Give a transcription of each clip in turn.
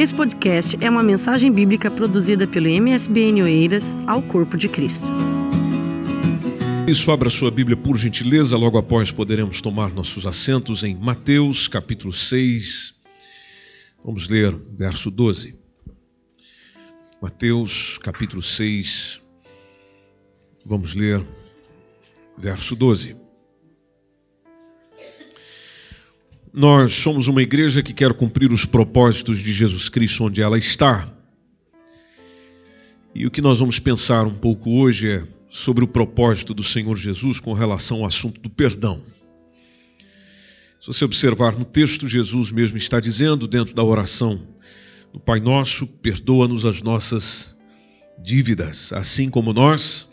Esse podcast é uma mensagem bíblica produzida pelo MSBN Oeiras ao Corpo de Cristo. Isso, abra sua Bíblia por gentileza, logo após poderemos tomar nossos assentos em Mateus capítulo 6. Vamos ler verso 12. Mateus capítulo 6. Vamos ler verso 12. Nós somos uma igreja que quer cumprir os propósitos de Jesus Cristo onde ela está. E o que nós vamos pensar um pouco hoje é sobre o propósito do Senhor Jesus com relação ao assunto do perdão. Se você observar no texto, Jesus mesmo está dizendo, dentro da oração do Pai Nosso, perdoa-nos as nossas dívidas, assim como nós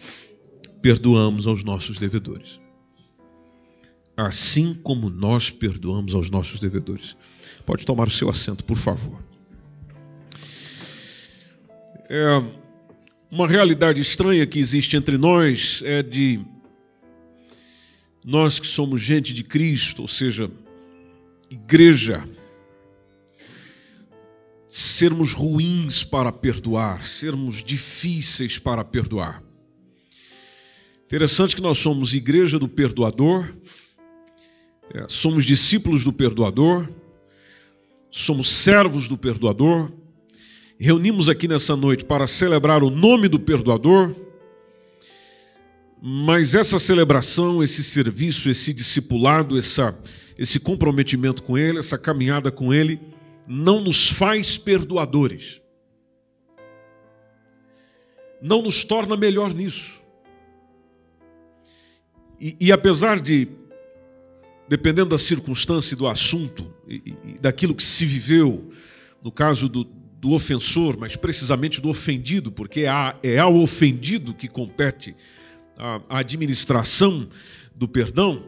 perdoamos aos nossos devedores assim como nós perdoamos aos nossos devedores. Pode tomar o seu assento, por favor. É, uma realidade estranha que existe entre nós é de nós que somos gente de Cristo, ou seja, igreja, sermos ruins para perdoar, sermos difíceis para perdoar. Interessante que nós somos igreja do perdoador, somos discípulos do perdoador, somos servos do perdoador. Reunimos aqui nessa noite para celebrar o nome do perdoador. Mas essa celebração, esse serviço, esse discipulado, essa, esse comprometimento com Ele, essa caminhada com Ele, não nos faz perdoadores. Não nos torna melhor nisso. E, e apesar de dependendo da circunstância e do assunto, e, e daquilo que se viveu, no caso do, do ofensor, mas precisamente do ofendido, porque é, ao ofendido que compete a administração do perdão,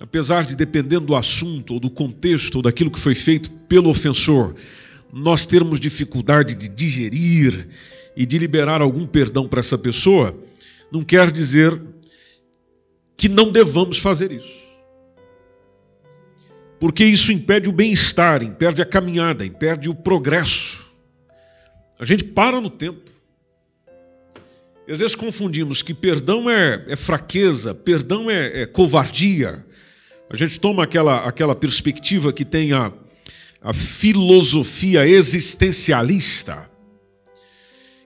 apesar de dependendo do assunto, ou do contexto, ou daquilo que foi feito pelo ofensor, nós termos dificuldade de digerir e de liberar algum perdão para essa pessoa, não quer dizer que não devamos fazer isso porque isso impede o bem-estar, impede a caminhada, impede o progresso. A gente para no tempo. E às vezes confundimos que perdão é, é fraqueza, perdão é, é, covardia. A gente toma aquela, aquela perspectiva que tem a, a filosofia existencialista,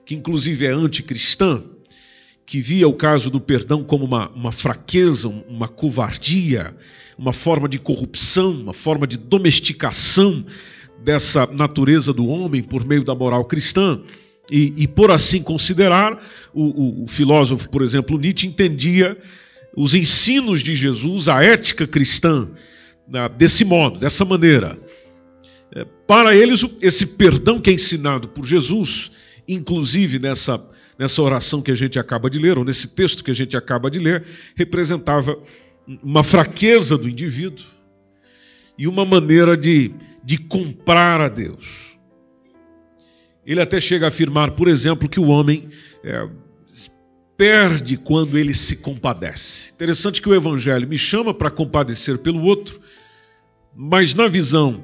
que inclusive é anticristã, que via o caso do perdão como uma, uma fraqueza, uma covardia, uma forma de corrupção, uma forma de domesticação dessa natureza do homem por meio da moral cristã. E, e por assim considerar, o, o, o filósofo, por exemplo, Nietzsche, entendia os ensinos de Jesus, a ética cristã, né, desse modo, dessa maneira. É, para eles, esse perdão que é ensinado por Jesus, inclusive nessa, nessa oração que a gente acaba de ler, ou nesse texto que a gente acaba de ler, representava uma fraqueza do indivíduo e uma maneira de, de comprar a Deus. Ele até chega a afirmar, por exemplo, que o homem é, perde quando ele se compadece. Interessante que o Evangelho me chama para compadecer pelo outro, mas na visão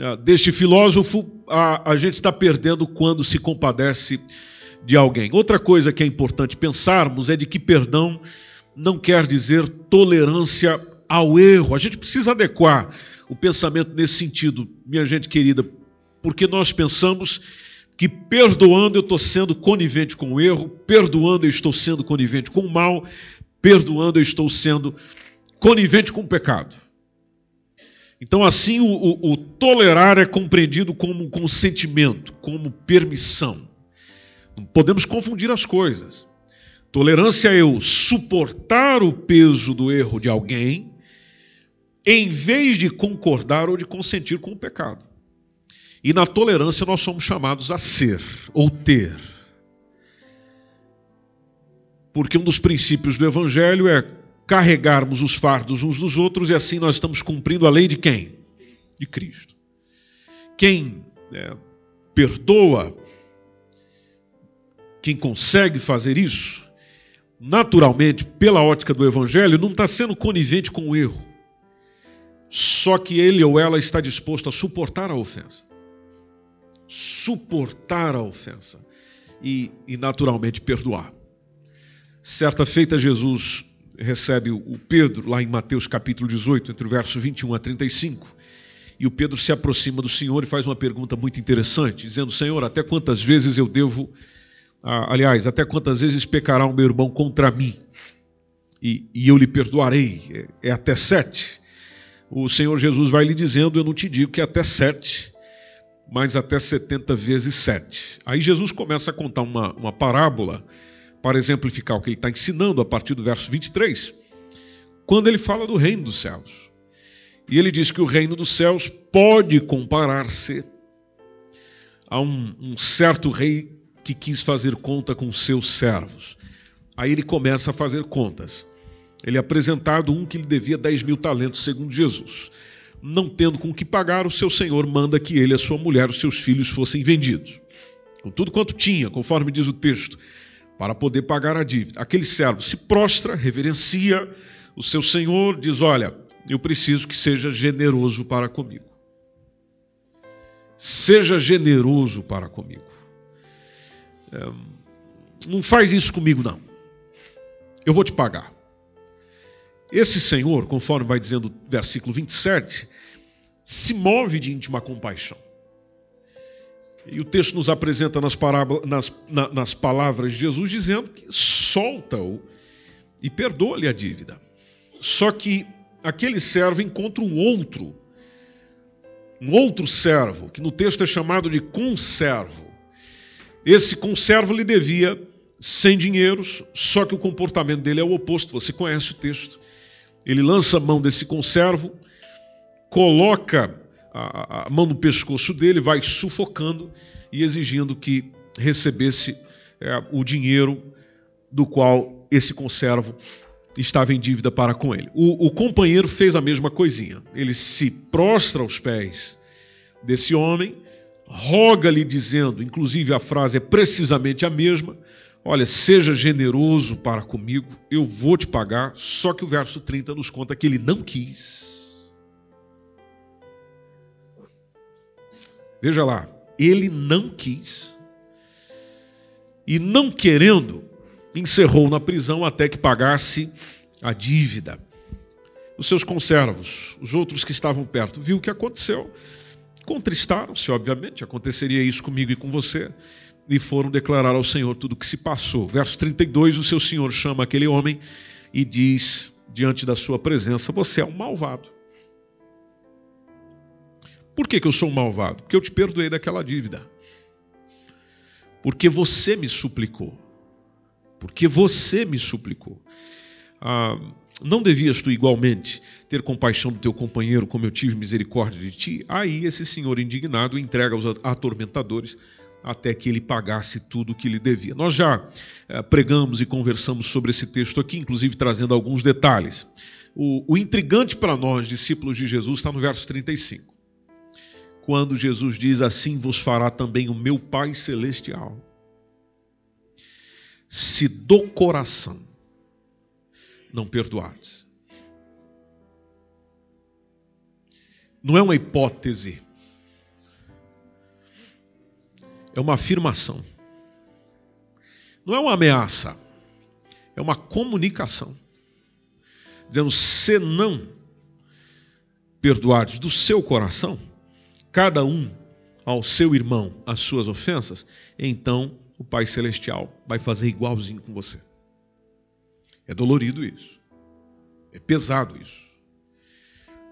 é, deste filósofo, a, a gente está perdendo quando se compadece de alguém. Outra coisa que é importante pensarmos é de que perdão não quer dizer tolerância ao erro. A gente precisa adequar o pensamento nesse sentido, minha gente querida, porque nós pensamos que perdoando eu estou sendo conivente com o erro, perdoando eu estou sendo conivente com o mal, perdoando eu estou sendo conivente com o pecado. Então, assim, o, o, o tolerar é compreendido como um consentimento, como permissão. Podemos confundir as coisas. Tolerância é eu suportar o peso do erro de alguém, em vez de concordar ou de consentir com o pecado. E na tolerância nós somos chamados a ser ou ter. Porque um dos princípios do Evangelho é carregarmos os fardos uns dos outros e assim nós estamos cumprindo a lei de quem? De Cristo. Quem é, perdoa, quem consegue fazer isso, naturalmente, pela ótica do Evangelho, não está sendo conivente com o erro. Só que ele ou ela está disposto a suportar a ofensa. suportar a ofensa e, e naturalmente perdoar. Certa feita, Jesus recebe o Pedro lá em Mateus capítulo 18, entre o verso 21 a 35. E o Pedro se aproxima do Senhor e faz uma pergunta muito interessante, dizendo: Senhor, até quantas vezes eu devo, ah, aliás, até quantas vezes pecará o meu irmão contra mim? E, e eu lhe perdoarei. É, é até sete. O Senhor Jesus vai lhe dizendo: Eu não te digo que é até sete, mas até setenta vezes sete. Aí Jesus começa a contar uma, uma parábola para exemplificar o que ele está ensinando a partir do verso 23, quando ele fala do reino dos céus. E ele diz que o reino dos céus pode comparar-se a um, um, certo rei que quis fazer conta com seus servos. Aí ele começa a fazer contas. Ele é apresentado um que lhe devia 10 mil talentos, segundo Jesus. Não tendo com que pagar, o seu senhor manda que ele, a sua mulher, os seus filhos fossem vendidos. Com tudo quanto tinha, conforme diz o texto, para poder pagar a dívida. Aquele servo se prostra, reverencia o seu senhor, diz: Olha, eu preciso que seja generoso para comigo. Seja generoso para comigo. É, não faz isso comigo, não. Eu vou te pagar. Esse Senhor, conforme vai dizendo o versículo 27, se move de íntima compaixão. E o texto nos apresenta nas, nas, na, nas palavras de Jesus dizendo que solta-o e perdoa-lhe a dívida. Só que aquele servo encontra um outro, um outro servo, que no texto é chamado de conservo. Esse conservo lhe devia 100 dinheiros, só que o comportamento dele é o oposto, você conhece o texto. Ele lança a mão desse conservo, coloca a, a mão no pescoço dele, vai sufocando e exigindo que recebesse é, o dinheiro do qual esse conservo estava em dívida para com ele. O, o companheiro fez a mesma coisinha. Ele se prostra aos pés desse homem, roga-lhe dizendo, inclusive a frase é precisamente a mesma: Olha, seja generoso para comigo, eu vou te pagar. Só que o verso 30 nos conta que ele não quis. Veja lá, ele não quis. E não querendo, encerrou na prisão até que pagasse a dívida. Os seus conservos, os outros que estavam perto, viu o que aconteceu. Contristaram-se, obviamente, aconteceria isso comigo e com você, e foram declarar ao Senhor tudo o que se passou. Verso 32, o seu Senhor chama aquele homem e diz, diante da sua presença: Você é um malvado. Por que, que eu sou um malvado? Porque eu te perdoei daquela dívida. Porque você me suplicou. Porque você me suplicou. Ah, não devias tu igualmente ter compaixão do teu companheiro, como eu tive misericórdia de ti? Aí esse senhor indignado entrega aos atormentadores até que ele pagasse tudo o que lhe devia. Nós já eh, pregamos e conversamos sobre esse texto aqui, inclusive trazendo alguns detalhes. O, o intrigante para nós, discípulos de Jesus, está no verso 35 quando Jesus diz: Assim vos fará também o meu Pai Celestial. Se do coração não perdoardes. Não é uma hipótese, é uma afirmação. Não é uma ameaça, é uma comunicação. Dizendo: se não perdoardes do seu coração, cada um ao seu irmão as suas ofensas, então o Pai Celestial vai fazer igualzinho com você. É dolorido isso. É pesado isso.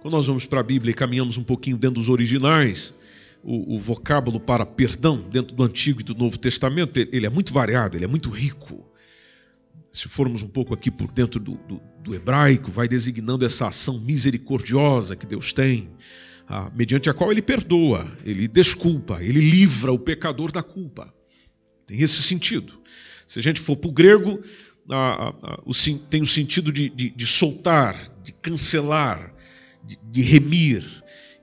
Quando nós vamos para a Bíblia e caminhamos um pouquinho dentro dos originais, o, o, vocábulo para perdão dentro do Antigo e do Novo Testamento, ele é muito variado, ele é muito rico. Se formos um pouco aqui por dentro do, do, do hebraico, vai designando essa ação misericordiosa que Deus tem mediante a qual ele perdoa, ele desculpa, ele livra o pecador da culpa. Tem esse sentido. Se a gente for para o grego, ah, ah, o, tem o sentido de, de, de soltar, de cancelar, de, de remir.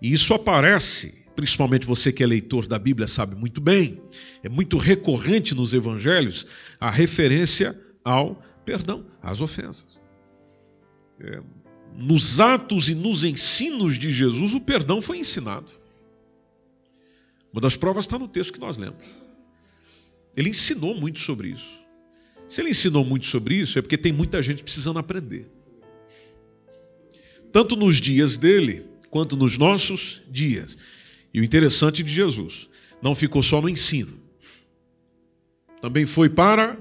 E isso aparece, principalmente você que é leitor da Bíblia sabe muito bem, é muito recorrente nos evangelhos a referência ao perdão, às ofensas. É, nos atos e nos ensinos de Jesus, o perdão foi ensinado. Uma das provas está no texto que nós lemos. Ele ensinou muito sobre isso. Se ele ensinou muito sobre isso, é porque tem muita gente precisando aprender. Tanto nos dias dele, quanto nos nossos dias. E o interessante de Jesus, não ficou só no ensino, também foi para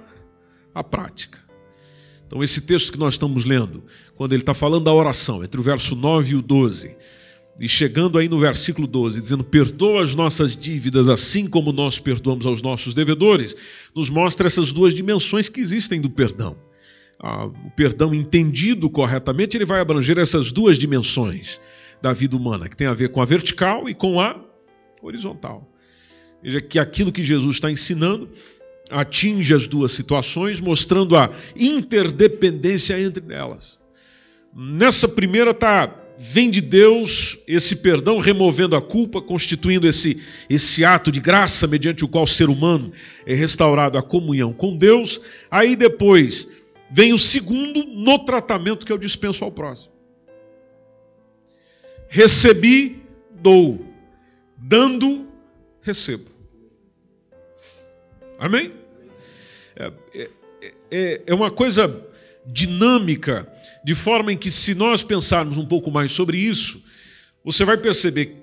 a prática. Então, esse texto que nós estamos lendo, quando ele está falando da oração, entre o verso 9 e o 12, e chegando aí no versículo 12, dizendo: Perdoa as nossas dívidas, assim como nós perdoamos aos nossos devedores, nos mostra essas duas dimensões que existem do perdão. Ah, o perdão entendido corretamente, ele vai abranger essas duas dimensões da vida humana, que tem a ver com a vertical e com a horizontal. Veja que aquilo que Jesus está ensinando atinge as duas situações, mostrando a interdependência entre elas. Nessa primeira tá vem de Deus esse perdão removendo a culpa, constituindo esse esse ato de graça mediante o qual o ser humano é restaurado à comunhão com Deus. Aí depois vem o segundo no tratamento que eu dispenso ao próximo. Recebi, dou. Dando, recebo. Amém? É, é, é, é uma coisa dinâmica, de forma em que, se nós pensarmos um pouco mais sobre isso, você vai perceber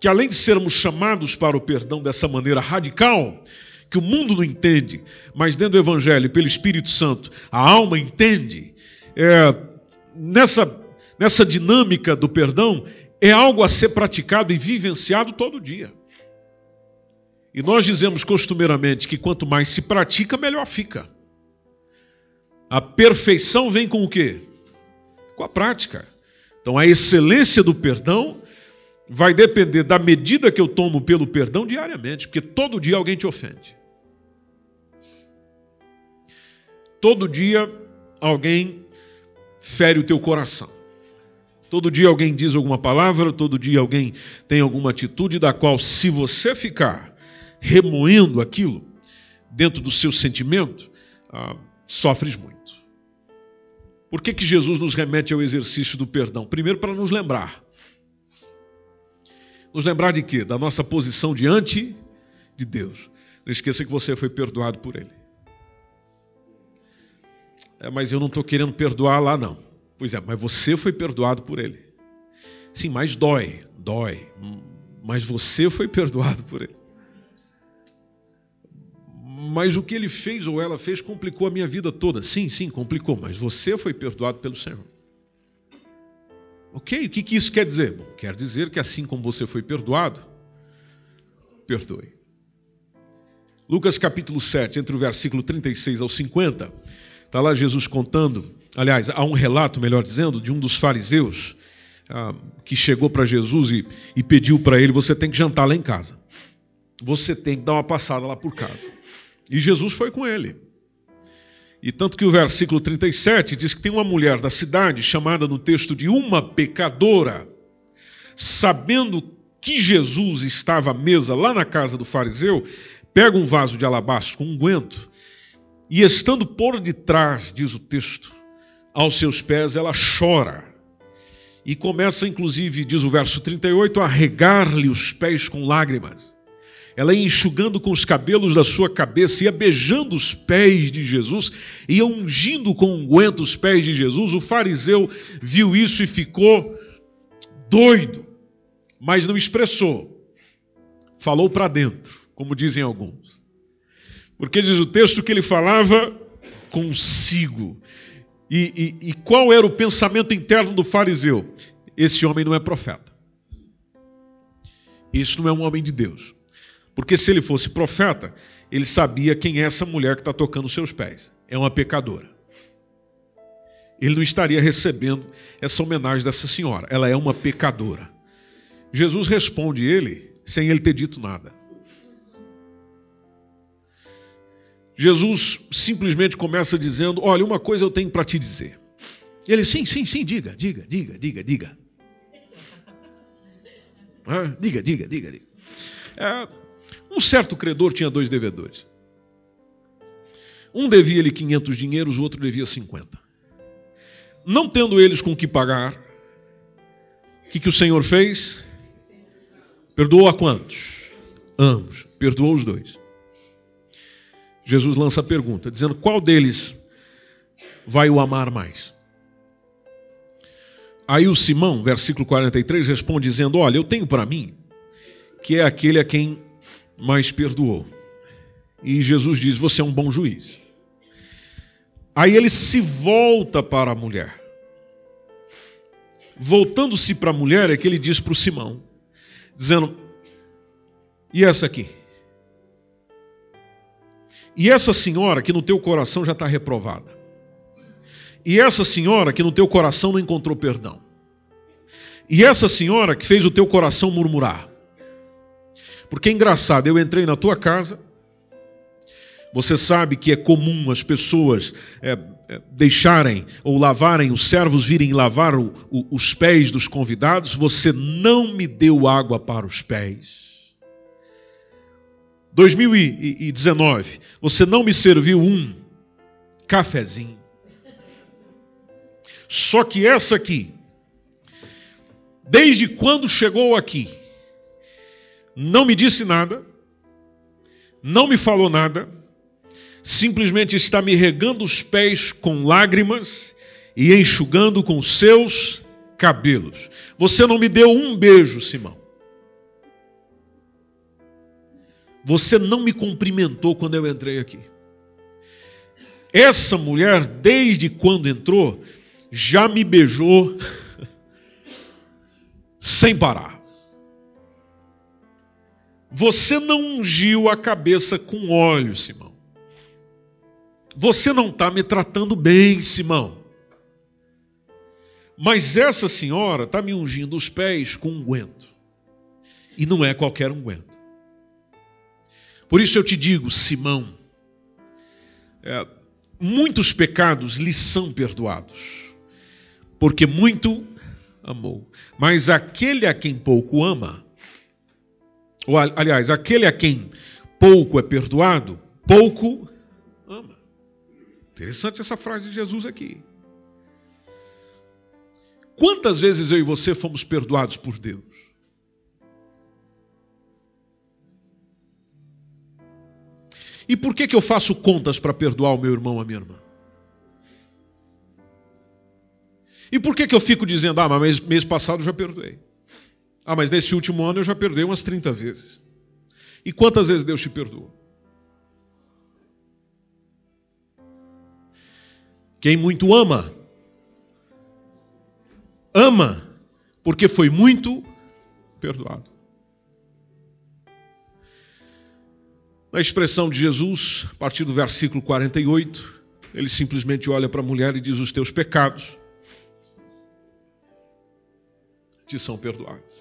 que, além de sermos chamados para o perdão dessa maneira radical, que o mundo não entende, mas dentro do Evangelho, pelo Espírito Santo, a alma entende, é, nessa, nessa dinâmica do perdão, é algo a ser praticado e vivenciado todo dia. E nós dizemos costumeiramente que quanto mais se pratica, melhor fica. A perfeição vem com o quê? Com a prática. Então a excelência do perdão vai depender da medida que eu tomo pelo perdão diariamente, porque todo dia alguém te ofende. Todo dia alguém fere o teu coração. Todo dia alguém diz alguma palavra, todo dia alguém tem alguma atitude da qual, se você ficar remoendo aquilo dentro do seu sentimento, ah, sofres muito. Por que, que Jesus nos remete ao exercício do perdão? Primeiro, para nos lembrar. Nos lembrar de quê? Da nossa posição diante de Deus. Não esqueça que você foi perdoado por Ele. É, mas eu não estou querendo perdoar lá, não. Pois é, mas você foi perdoado por Ele. Sim, mas dói, dói. Mas você foi perdoado por Ele mas o que ele fez ou ela fez complicou a minha vida toda. Sim, sim, complicou, mas você foi perdoado pelo Senhor. Ok? O que, que isso quer dizer? Bom, quer dizer que assim como você foi perdoado, perdoe. Lucas capítulo 7, entre o versículo 36 ao 50, está lá Jesus contando, aliás, há um relato, melhor dizendo, de um dos fariseus ah, que chegou para Jesus e, e pediu para ele: você tem que jantar lá em casa. Você tem que dar uma passada lá por casa. E Jesus foi com ele. E tanto que o versículo 37 diz que tem uma mulher da cidade, chamada no texto de uma pecadora, sabendo que Jesus estava à mesa lá na casa do fariseu, pega um vaso de alabastro com unguento e, estando por detrás, diz o texto, aos seus pés, ela chora. E começa, inclusive, diz o verso 38, a regar-lhe os pés com lágrimas. Ela ia enxugando com os cabelos da sua cabeça, ia beijando os pés de Jesus, ia ungindo com unguento os pés de Jesus. O fariseu viu isso e ficou doido, mas não expressou. Falou para dentro, como dizem alguns. Porque diz o texto que ele falava consigo. E, e, e qual era o pensamento interno do fariseu? Esse homem não é profeta. Isso não é um homem de Deus. Porque se ele fosse profeta, ele sabia quem é essa mulher que está tocando seus pés. É uma pecadora. Ele não estaria recebendo essa homenagem dessa senhora. Ela é uma pecadora. Jesus responde ele sem ele ter dito nada. Jesus simplesmente começa dizendo: Olha, uma coisa eu tenho para te dizer. Ele, sim, sim, sim, diga, diga, diga, diga, diga. Ah, diga, diga, diga, diga. É, um certo credor tinha dois devedores. Um devia-lhe 500 dinheiros, o outro devia 50. Não tendo eles com que pagar, o que, que o Senhor fez? Perdoou a quantos? Ambos. Perdoou os dois. Jesus lança a pergunta, dizendo: qual deles vai o amar mais? Aí o Simão, versículo 43, responde dizendo: Olha, eu tenho para mim que é aquele a quem mais perdoou. E Jesus diz: Você é um bom juiz. Aí ele se volta para a mulher. Voltando-se para a mulher, é que ele diz para o Simão, dizendo: E essa aqui? E essa senhora que no teu coração já está reprovada. E essa senhora que no teu coração não encontrou perdão. E essa senhora que fez o teu coração murmurar. Porque é engraçado, eu entrei na tua casa, você sabe que é comum as pessoas é, é, deixarem ou lavarem, os servos virem lavar o, o, os pés dos convidados. Você não me deu água para os pés. 2019, você não me serviu um cafezinho. Só que essa aqui, desde quando chegou aqui, não me disse nada, não me falou nada, simplesmente está me regando os pés com lágrimas e enxugando com seus cabelos. Você não me deu um beijo, Simão. Você não me cumprimentou quando eu entrei aqui. Essa mulher, desde quando entrou, já me beijou sem parar. Você não ungiu a cabeça com óleo, Simão. Você não está me tratando bem, Simão. Mas essa senhora está me ungindo os pés com unguento. E não é qualquer unguento. Por isso eu te digo, Simão, é, muitos pecados lhe são perdoados, porque muito amou. Mas aquele a quem pouco ama, ou aliás, aquele a quem pouco é perdoado, pouco ama. Interessante essa frase de Jesus aqui. Quantas vezes eu e você fomos perdoados por Deus? E por que, que eu faço contas para perdoar o meu irmão a minha irmã? E por que, que eu fico dizendo, ah, mas mês passado eu já perdoei? Ah, mas nesse último ano eu já perdoei umas 30 vezes. E quantas vezes Deus te perdoou? Quem muito ama, ama porque foi muito perdoado. Na expressão de Jesus, a partir do versículo 48, ele simplesmente olha para a mulher e diz: Os teus pecados te são perdoados.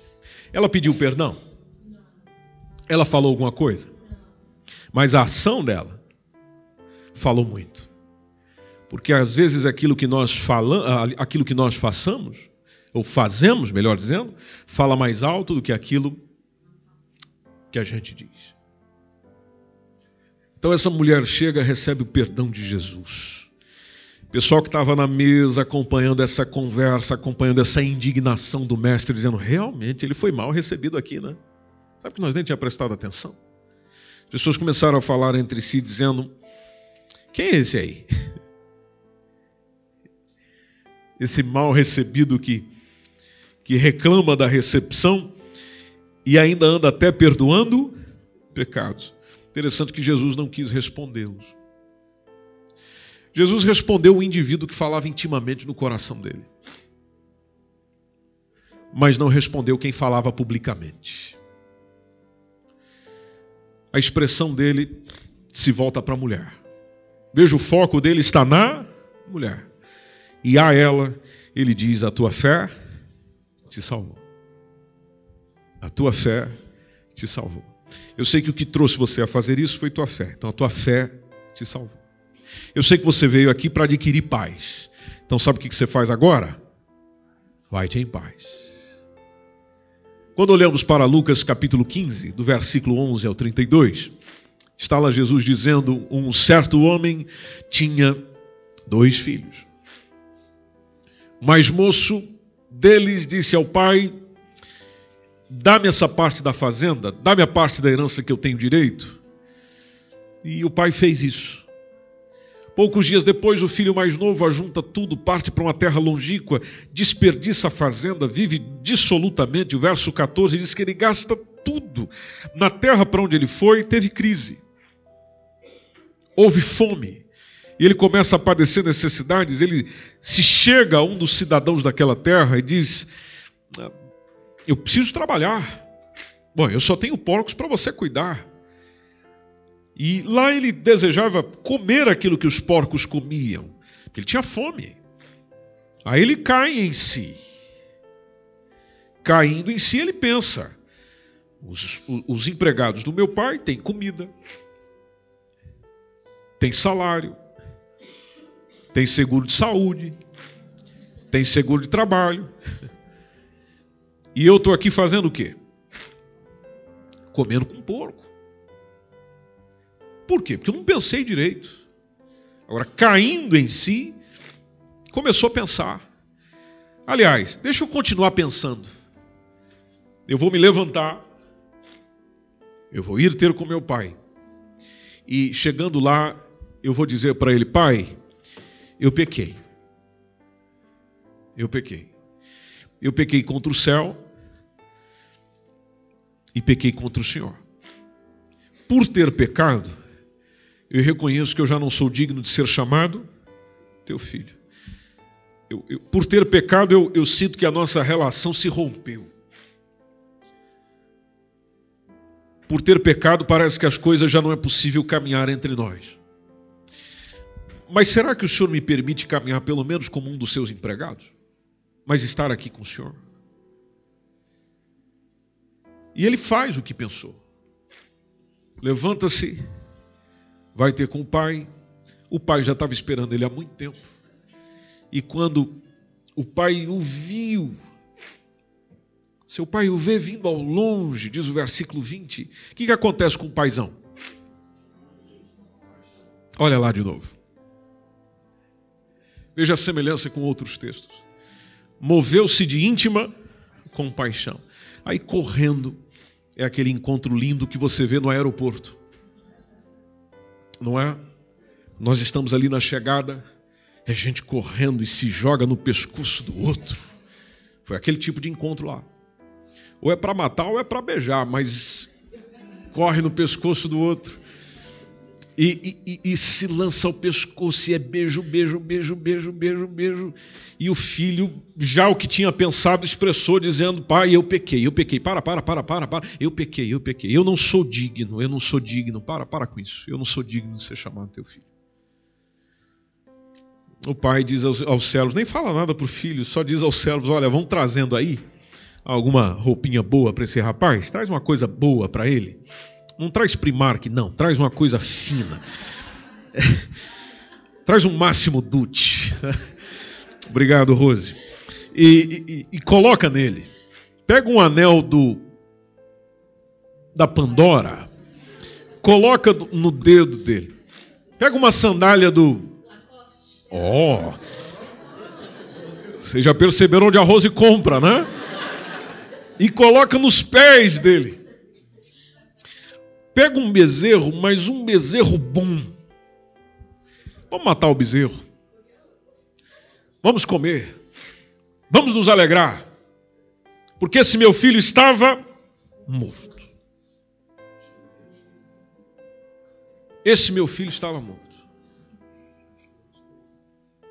Ela pediu perdão? Ela falou alguma coisa? Mas a ação dela falou muito. Porque às vezes aquilo que nós falamos, aquilo que nós façamos, ou fazemos, melhor dizendo, fala mais alto do que aquilo que a gente diz. Então essa mulher chega, recebe o perdão de Jesus. Pessoal que estava na mesa acompanhando essa conversa, acompanhando essa indignação do mestre, dizendo: realmente ele foi mal recebido aqui, né? Sabe que nós nem tínhamos prestado atenção? As pessoas começaram a falar entre si, dizendo: quem é esse aí? esse mal recebido que, que reclama da recepção e ainda anda até perdoando pecados. Interessante que Jesus não quis respondê-los. Jesus respondeu o indivíduo que falava intimamente no coração dele, mas não respondeu quem falava publicamente. A expressão dele se volta para a mulher. Veja, o foco dele está na mulher. E a ela, ele diz: A tua fé te salvou. A tua fé te salvou. Eu sei que o que trouxe você a fazer isso foi tua fé. Então a tua fé te salvou. Eu sei que você veio aqui para adquirir paz. Então sabe o que você faz agora? Vai-te em paz. Quando olhamos para Lucas capítulo 15, do versículo 11 ao 32, está lá Jesus dizendo: Um certo homem tinha dois filhos. O mais moço deles disse ao pai: dá-me essa parte da fazenda, dá-me a parte da herança que eu tenho direito. E o pai fez isso. Poucos dias depois, o filho mais novo ajunta tudo, parte para uma terra longínqua, desperdiça a fazenda, vive dissolutamente. O verso 14 diz que ele gasta tudo. Na terra para onde ele foi, teve crise. Houve fome. E ele começa a padecer necessidades. Ele se chega a um dos cidadãos daquela terra e diz: Eu preciso trabalhar. Bom, eu só tenho porcos para você cuidar. E lá ele desejava comer aquilo que os porcos comiam, ele tinha fome. Aí ele cai em si. Caindo em si, ele pensa: os, os empregados do meu pai têm comida, têm salário, têm seguro de saúde, têm seguro de trabalho. E eu estou aqui fazendo o quê? Comendo com porco. Por quê? Porque eu não pensei direito. Agora, caindo em si, começou a pensar. Aliás, deixa eu continuar pensando. Eu vou me levantar, eu vou ir ter com meu pai. E chegando lá, eu vou dizer para ele: Pai, eu pequei. Eu pequei. Eu pequei contra o céu e pequei contra o Senhor. Por ter pecado, eu reconheço que eu já não sou digno de ser chamado teu filho. Eu, eu, por ter pecado, eu, eu sinto que a nossa relação se rompeu. Por ter pecado, parece que as coisas já não é possível caminhar entre nós. Mas será que o Senhor me permite caminhar pelo menos como um dos seus empregados? Mas estar aqui com o Senhor? E ele faz o que pensou. Levanta-se vai ter com o pai. O pai já estava esperando ele há muito tempo. E quando o pai o viu, seu pai o vê vindo ao longe, diz o versículo 20, o que, que acontece com o paizão? Olha lá de novo. Veja a semelhança com outros textos. Moveu-se de íntima compaixão. Aí correndo, é aquele encontro lindo que você vê no aeroporto não é? Nós estamos ali na chegada, é gente correndo e se joga no pescoço do outro. Foi aquele tipo de encontro lá. Ou é para matar ou é para beijar, mas corre no pescoço do outro e, e, e, se lança ao pescoço e é beijo, beijo, beijo, beijo, beijo, beijo. E o filho, já o que tinha pensado, expressou dizendo: Pai, eu pequei, eu pequei. Para, para, para, para, para. Eu pequei, eu pequei. Eu não sou digno, eu não sou digno. Para, para com isso. Eu não sou digno de ser chamado teu filho. O pai diz aos, aos servos, nem fala nada para o filho, só diz aos servos: Olha, vão trazendo aí alguma roupinha boa para esse rapaz, traz uma coisa boa para ele. Não traz Primark, não. Traz uma coisa fina. traz um máximo Dutch. Obrigado, Rose. E, e, e, coloca nele. Pega um anel do da Pandora, coloca no dedo dele. Pega uma sandália do. Ó. Oh. Vocês já perceberam onde a Rose compra, né? E coloca nos pés dele. Pega um bezerro, mas um bezerro bom. Vamos matar o bezerro. Vamos comer. Vamos nos alegrar. Porque esse meu filho estava morto. Esse meu filho estava morto.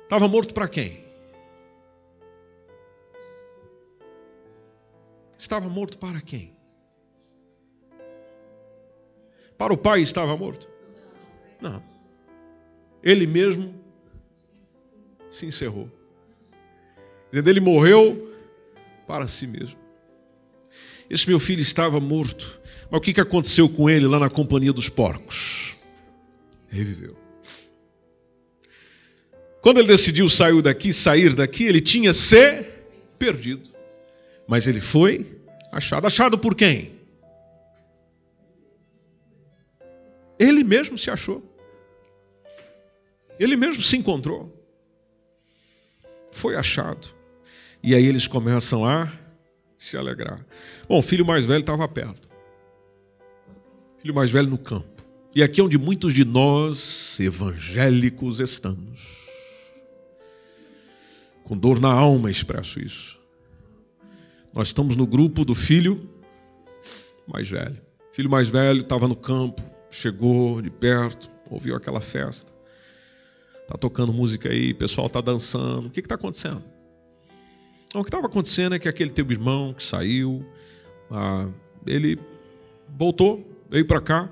Estava morto para quem? Estava morto para quem? Para o pai estava morto? Não. Ele mesmo se encerrou. Ele morreu para si mesmo. Esse meu filho estava morto. Mas o que aconteceu com ele lá na companhia dos porcos? Reviveu. Quando ele decidiu sair daqui, sair daqui, ele tinha se perdido. Mas ele foi achado. Achado por quem? Ele mesmo se achou. Ele mesmo se encontrou. Foi achado. E aí eles começam a se alegrar. Bom, o filho mais velho estava perto. Filho mais velho no campo. E aqui é onde muitos de nós, evangélicos, estamos. Com dor na alma expresso isso. Nós estamos no grupo do filho mais velho. Filho mais velho estava no campo, chegou de perto, ouviu aquela festa. Está tocando música aí, o pessoal está dançando. O que está acontecendo? Então, o que estava acontecendo é que aquele teu irmão que saiu, ah, ele voltou, veio para cá,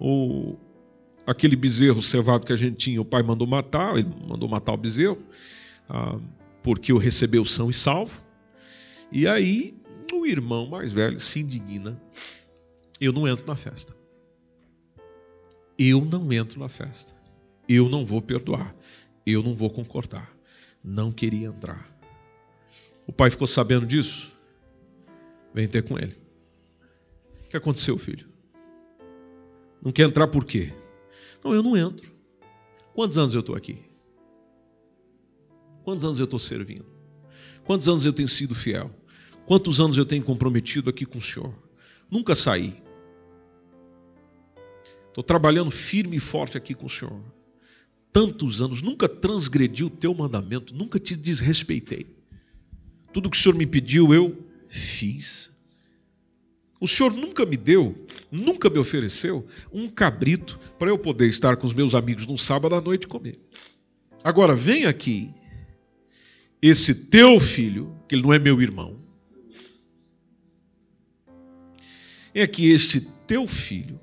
o, aquele bezerro cevado que a gente tinha, o pai mandou matar, ele mandou matar o bezerro, ah, porque o recebeu são e salvo. E aí o irmão mais velho se indigna. Eu não entro na festa. Eu não entro na festa. Eu não vou perdoar. Eu não vou concordar. Não queria entrar. O pai ficou sabendo disso. Vem ter com ele. O que aconteceu, filho? Não quer entrar por quê? Não, eu não entro. Quantos anos eu estou aqui? Quantos anos eu estou servindo? Quantos anos eu tenho sido fiel? Quantos anos eu tenho comprometido aqui com o Senhor? Nunca saí. Estou trabalhando firme e forte aqui com o Senhor. Tantos anos, nunca transgredi o teu mandamento, nunca te desrespeitei. Tudo que o Senhor me pediu, eu fiz. O Senhor nunca me deu, nunca me ofereceu um cabrito para eu poder estar com os meus amigos num sábado à noite e comer. Agora, vem aqui, esse teu filho, que ele não é meu irmão, é que este teu filho,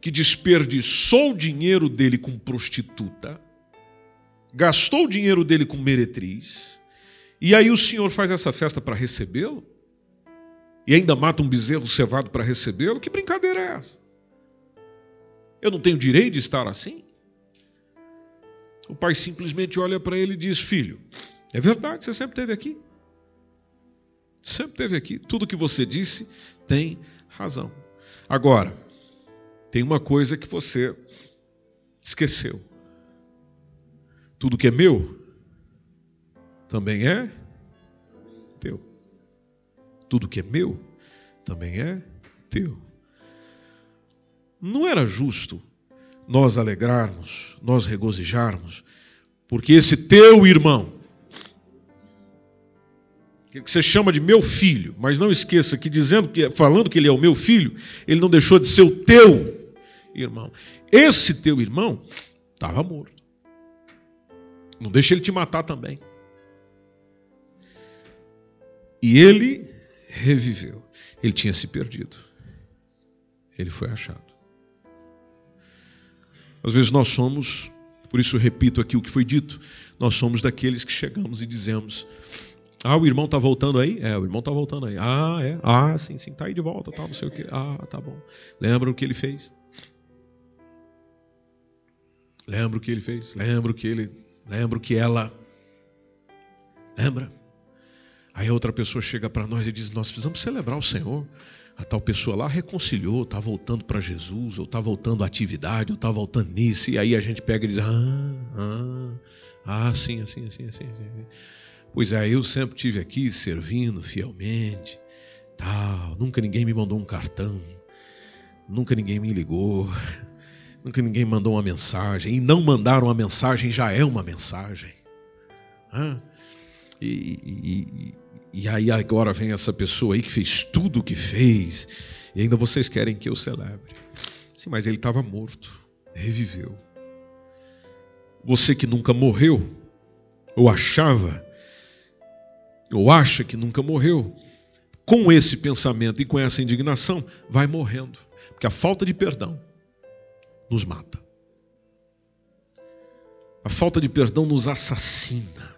que desperdiçou o dinheiro dele com prostituta, gastou o dinheiro dele com meretriz, e aí o Senhor faz essa festa para recebê-lo? e ainda mata um bezerro cevado para recebê-lo, que brincadeira é essa? Eu não tenho direito de estar assim? O pai simplesmente olha para ele e diz: Filho, é verdade, você sempre esteve aqui. Sempre esteve aqui. Tudo que você disse tem razão. Agora, tem uma coisa que você esqueceu. Tudo que é meu também é teu. Tudo que é meu também é teu. Não era justo nós alegrarmos, nós regozijarmos, porque esse teu irmão, que você chama de meu filho, mas não esqueça que dizendo que falando que ele é o meu filho, ele não deixou de ser o teu irmão. Esse teu irmão estava morto. Não deixa ele te matar também. E ele reviveu. Ele tinha se perdido. Ele foi achado. Às vezes nós somos, por isso eu repito aqui o que foi dito, nós somos daqueles que chegamos e dizemos: Ah, o irmão está voltando aí? É, o irmão está voltando aí. Ah, é? Ah, sim, sim, está aí de volta, tá, não sei o quê. Ah, tá bom. Lembra o que ele fez? Lembra o que ele fez? Lembra o que ele. Lembra o que ela. Lembra? Aí outra pessoa chega para nós e diz: Nós precisamos celebrar o Senhor. A tal pessoa lá reconciliou, está voltando para Jesus, ou está voltando à atividade, ou está voltando nisso. E aí a gente pega e diz: Ah, ah, ah, sim, assim, assim, assim. assim. Pois é, eu sempre tive aqui servindo fielmente, tal. Nunca ninguém me mandou um cartão, nunca ninguém me ligou, nunca ninguém mandou uma mensagem. E não mandar uma mensagem já é uma mensagem. E, e, e aí agora vem essa pessoa aí que fez tudo o que fez, e ainda vocês querem que eu celebre. Sim, mas ele estava morto, reviveu. Você que nunca morreu, ou achava, ou acha que nunca morreu, com esse pensamento e com essa indignação, vai morrendo. Porque a falta de perdão nos mata. A falta de perdão nos assassina.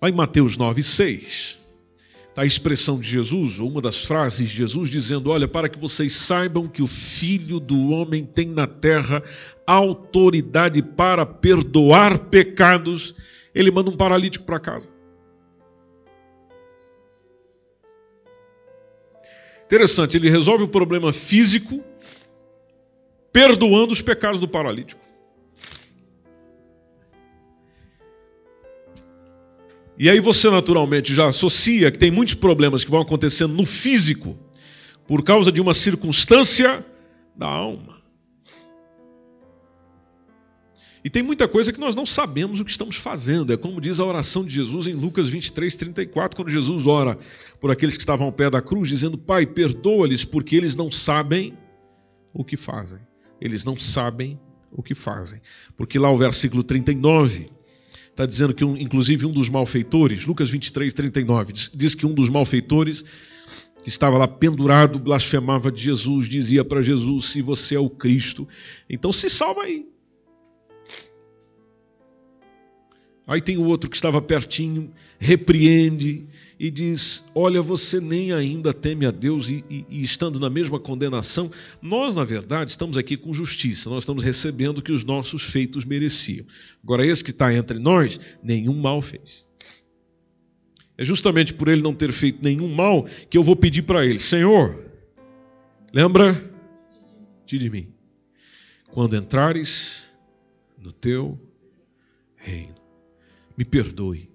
Lá em Mateus 9, 6, está a expressão de Jesus, ou uma das frases de Jesus, dizendo: Olha, para que vocês saibam que o Filho do Homem tem na terra autoridade para perdoar pecados, ele manda um paralítico para casa. Interessante, ele resolve o problema físico perdoando os pecados do paralítico. E aí você naturalmente já associa que tem muitos problemas que vão acontecendo no físico por causa de uma circunstância da alma. E tem muita coisa que nós não sabemos o que estamos fazendo. É como diz a oração de Jesus em Lucas 23, 34, quando Jesus ora por aqueles que estavam ao pé da cruz, dizendo: Pai, perdoa-lhes, porque eles não sabem o que fazem. Eles não sabem o que fazem. Porque lá o versículo 39 está dizendo que, um, inclusive, um dos malfeitores, Lucas 23, 39, diz, diz que um dos malfeitores que estava lá pendurado blasfemava de Jesus, dizia para Jesus: Se você é o Cristo, então se salva aí. Aí tem o outro que estava pertinho, repreende e diz: Olha, você nem ainda teme a Deus, e, e, e, estando na mesma condenação, nós, na verdade, estamos aqui com justiça, nós estamos recebendo o que os nossos feitos mereciam. Agora, esse que está entre nós, nenhum mal fez. É justamente por ele não ter feito nenhum mal que eu vou pedir para ele: Senhor, lembra-te de mim, quando entrares no teu reino me perdoe.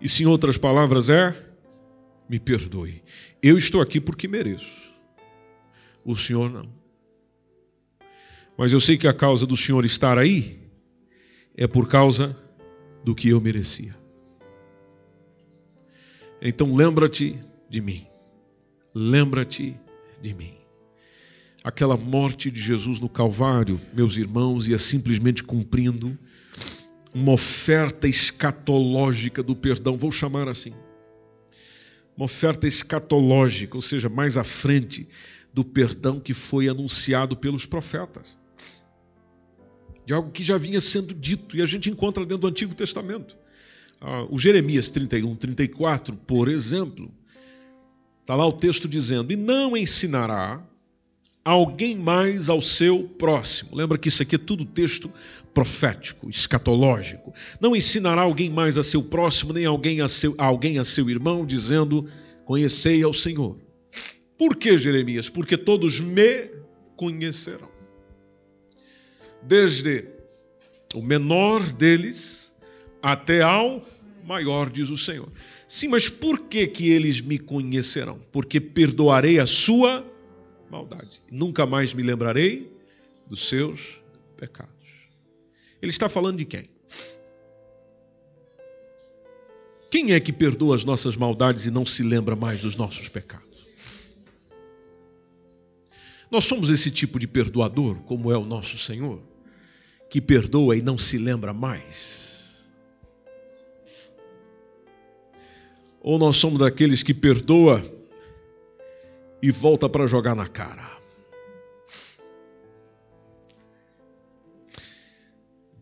E em outras palavras é, me perdoe. Eu estou aqui porque mereço. O Senhor não. Mas eu sei que a causa do Senhor estar aí é por causa do que eu merecia. Então lembra-te de mim. Lembra-te de mim. Aquela morte de Jesus no Calvário, meus irmãos, ia simplesmente cumprindo uma oferta escatológica do perdão, vou chamar assim. Uma oferta escatológica, ou seja, mais à frente do perdão que foi anunciado pelos profetas. De algo que já vinha sendo dito e a gente encontra dentro do Antigo Testamento. Ah, o Jeremias 31, 34, por exemplo, está lá o texto dizendo: E não ensinará alguém mais ao seu próximo. Lembra que isso aqui é tudo texto profético, escatológico. Não ensinará alguém mais a seu próximo, nem alguém a seu, alguém a seu irmão, dizendo: Conhecei ao Senhor. Por que, Jeremias? Porque todos me conhecerão. Desde o menor deles até ao maior, diz o Senhor. Sim, mas por que, que eles me conhecerão? Porque perdoarei a sua maldade. Nunca mais me lembrarei dos seus pecados. Ele está falando de quem? Quem é que perdoa as nossas maldades e não se lembra mais dos nossos pecados? Nós somos esse tipo de perdoador, como é o nosso Senhor, que perdoa e não se lembra mais. Ou nós somos daqueles que perdoa e volta para jogar na cara.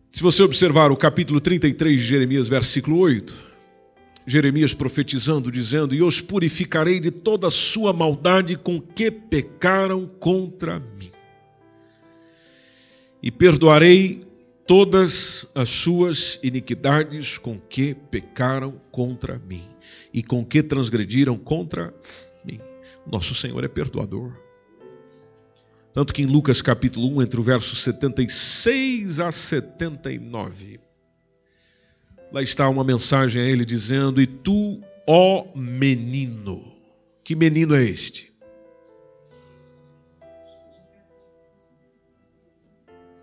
Se você observar o capítulo 33 de Jeremias, versículo 8, Jeremias profetizando, dizendo: E os purificarei de toda a sua maldade com que pecaram contra mim, e perdoarei todas as suas iniquidades com que pecaram contra mim, e com que transgrediram contra. Nosso Senhor é perdoador. Tanto que em Lucas capítulo 1, entre o verso 76 a 79, lá está uma mensagem a ele dizendo: E tu, ó menino, que menino é este?